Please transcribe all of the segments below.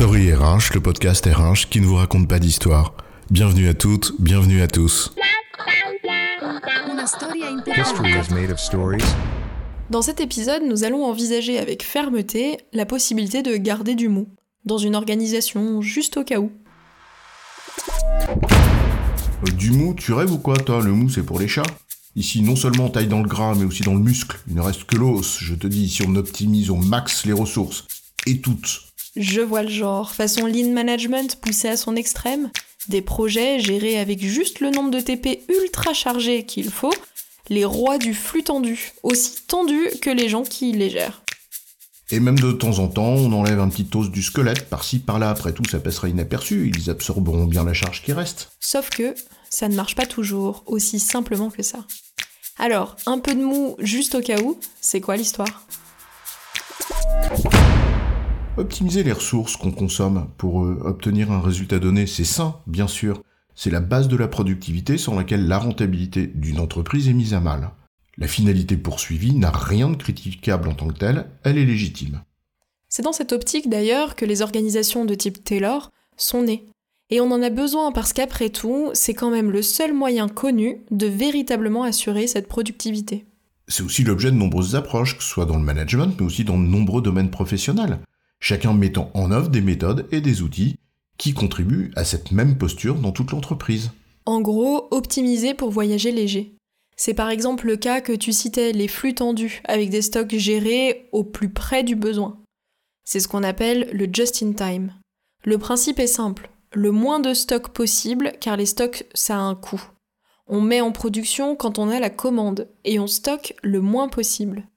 Story RH, le podcast RH qui ne vous raconte pas d'histoire. Bienvenue à toutes, bienvenue à tous. History is made of stories? Dans cet épisode, nous allons envisager avec fermeté la possibilité de garder du mou dans une organisation juste au cas où. Euh, du mou, tu rêves ou quoi toi? Le mou c'est pour les chats Ici non seulement on taille dans le gras mais aussi dans le muscle. Il ne reste que l'os. Je te dis, ici on optimise au max les ressources. Et toutes. Je vois le genre, façon lean management poussé à son extrême, des projets gérés avec juste le nombre de TP ultra chargés qu'il faut, les rois du flux tendu, aussi tendus que les gens qui les gèrent. Et même de temps en temps, on enlève un petit os du squelette, par-ci, par-là, après tout, ça passera inaperçu, ils absorberont bien la charge qui reste. Sauf que ça ne marche pas toujours aussi simplement que ça. Alors, un peu de mou juste au cas où, c'est quoi l'histoire? Optimiser les ressources qu'on consomme pour euh, obtenir un résultat donné, c'est sain, bien sûr. C'est la base de la productivité sans laquelle la rentabilité d'une entreprise est mise à mal. La finalité poursuivie n'a rien de critiquable en tant que telle, elle est légitime. C'est dans cette optique d'ailleurs que les organisations de type Taylor sont nées. Et on en a besoin parce qu'après tout, c'est quand même le seul moyen connu de véritablement assurer cette productivité. C'est aussi l'objet de nombreuses approches, que ce soit dans le management, mais aussi dans de nombreux domaines professionnels, chacun mettant en œuvre des méthodes et des outils qui contribuent à cette même posture dans toute l'entreprise. En gros, optimiser pour voyager léger. C'est par exemple le cas que tu citais, les flux tendus, avec des stocks gérés au plus près du besoin. C'est ce qu'on appelle le just-in-time. Le principe est simple, le moins de stocks possible, car les stocks, ça a un coût. On met en production quand on a la commande, et on stocke le moins possible.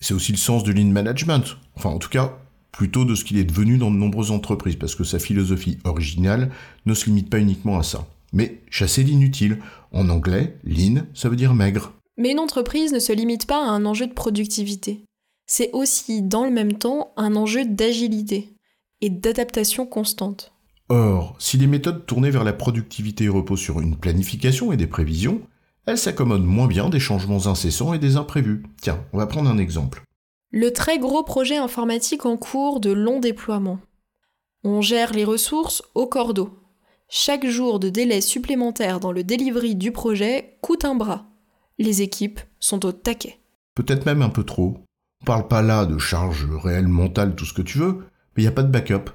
C'est aussi le sens du lean management. Enfin, en tout cas, plutôt de ce qu'il est devenu dans de nombreuses entreprises, parce que sa philosophie originale ne se limite pas uniquement à ça. Mais chasser l'inutile. En anglais, lean, ça veut dire maigre. Mais une entreprise ne se limite pas à un enjeu de productivité. C'est aussi, dans le même temps, un enjeu d'agilité et d'adaptation constante. Or, si les méthodes tournées vers la productivité reposent sur une planification et des prévisions, elles s'accommodent moins bien des changements incessants et des imprévus. Tiens, on va prendre un exemple. Le très gros projet informatique en cours de long déploiement. On gère les ressources au cordeau. Chaque jour de délai supplémentaire dans le delivery du projet coûte un bras. Les équipes sont au taquet. Peut-être même un peu trop. On parle pas là de charge réelle mentale, tout ce que tu veux, mais il n'y a pas de backup.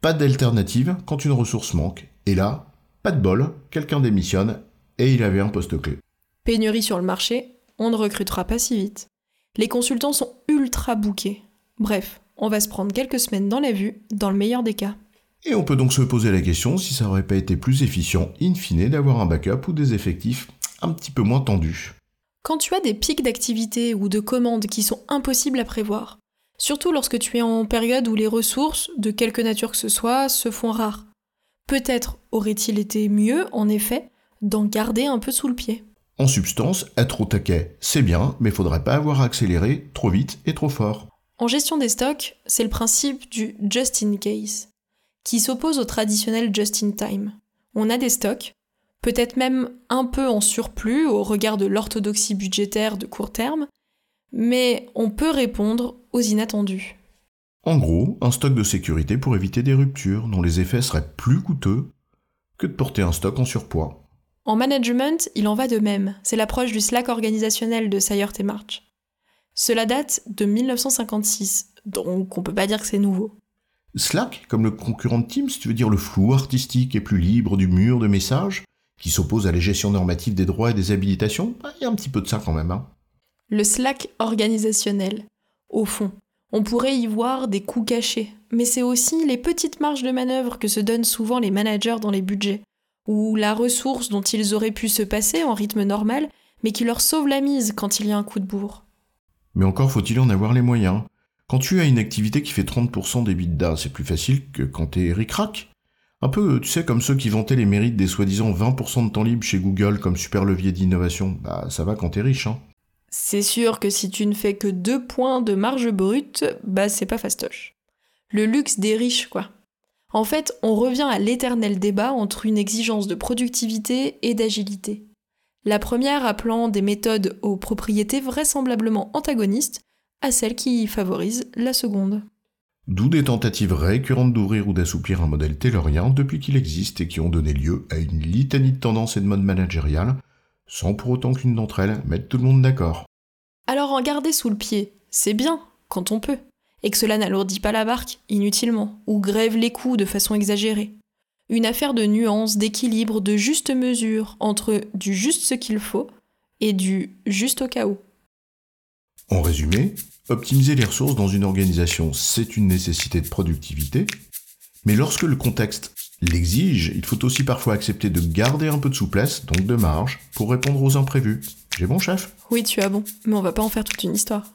Pas d'alternative quand une ressource manque. Et là, pas de bol, quelqu'un démissionne et il avait un poste clé. Pénurie sur le marché, on ne recrutera pas si vite. Les consultants sont ultra bouqués. Bref, on va se prendre quelques semaines dans la vue, dans le meilleur des cas. Et on peut donc se poser la question si ça aurait pas été plus efficient, in fine, d'avoir un backup ou des effectifs un petit peu moins tendus. Quand tu as des pics d'activité ou de commandes qui sont impossibles à prévoir, surtout lorsque tu es en période où les ressources, de quelque nature que ce soit, se font rares, peut-être aurait-il été mieux, en effet, d'en garder un peu sous le pied. En substance, être au taquet, c'est bien, mais faudrait pas avoir accéléré trop vite et trop fort. En gestion des stocks, c'est le principe du just in case, qui s'oppose au traditionnel just in time. On a des stocks, peut-être même un peu en surplus au regard de l'orthodoxie budgétaire de court terme, mais on peut répondre aux inattendus. En gros, un stock de sécurité pour éviter des ruptures dont les effets seraient plus coûteux que de porter un stock en surpoids. En management, il en va de même. C'est l'approche du Slack organisationnel de Sayert et March. Cela date de 1956, donc on peut pas dire que c'est nouveau. Slack, comme le concurrent de Teams, tu veux dire le flou artistique et plus libre du mur de messages, qui s'oppose à la gestion normative des droits et des habilitations, bah, il y a un petit peu de ça quand même. Hein. Le Slack organisationnel. Au fond, on pourrait y voir des coûts cachés, mais c'est aussi les petites marges de manœuvre que se donnent souvent les managers dans les budgets, ou la ressource dont ils auraient pu se passer en rythme normal, mais qui leur sauve la mise quand il y a un coup de bourre. Mais encore faut-il en avoir les moyens. Quand tu as une activité qui fait 30% des bidas, c'est plus facile que quand t'es ric-rac. Un peu, tu sais, comme ceux qui vantaient les mérites des soi-disant 20% de temps libre chez Google comme super levier d'innovation. Bah, ça va quand t'es riche, hein. C'est sûr que si tu ne fais que deux points de marge brute, bah c'est pas fastoche. Le luxe des riches, quoi. En fait, on revient à l'éternel débat entre une exigence de productivité et d'agilité. La première appelant des méthodes aux propriétés vraisemblablement antagonistes à celles qui favorisent la seconde. D'où des tentatives récurrentes d'ouvrir ou d'assouplir un modèle taylorien depuis qu'il existe et qui ont donné lieu à une litanie de tendances et de modes managériales, sans pour autant qu'une d'entre elles mette tout le monde d'accord. Alors en garder sous le pied, c'est bien, quand on peut, et que cela n'alourdit pas la barque inutilement, ou grève les coûts de façon exagérée. Une affaire de nuance, d'équilibre, de juste mesure entre du juste ce qu'il faut et du juste au cas où. En résumé, optimiser les ressources dans une organisation, c'est une nécessité de productivité, mais lorsque le contexte l'exige, il faut aussi parfois accepter de garder un peu de souplesse, donc de marge, pour répondre aux imprévus. J'ai bon, chef? Oui, tu as bon, mais on va pas en faire toute une histoire.